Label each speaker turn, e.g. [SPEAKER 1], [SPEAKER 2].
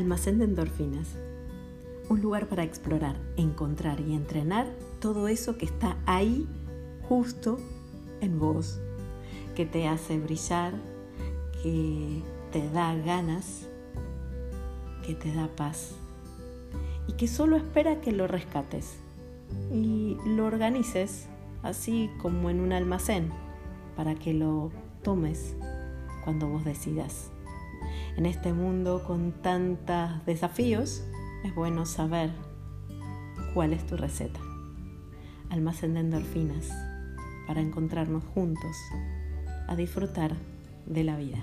[SPEAKER 1] Almacén de endorfinas. Un lugar para explorar, encontrar y entrenar todo eso que está ahí justo en vos, que te hace brillar, que te da ganas, que te da paz y que solo espera que lo rescates y lo organices así como en un almacén para que lo tomes cuando vos decidas. En este mundo con tantos desafíos, es bueno saber cuál es tu receta. Almacén de endorfinas para encontrarnos juntos a disfrutar de la vida.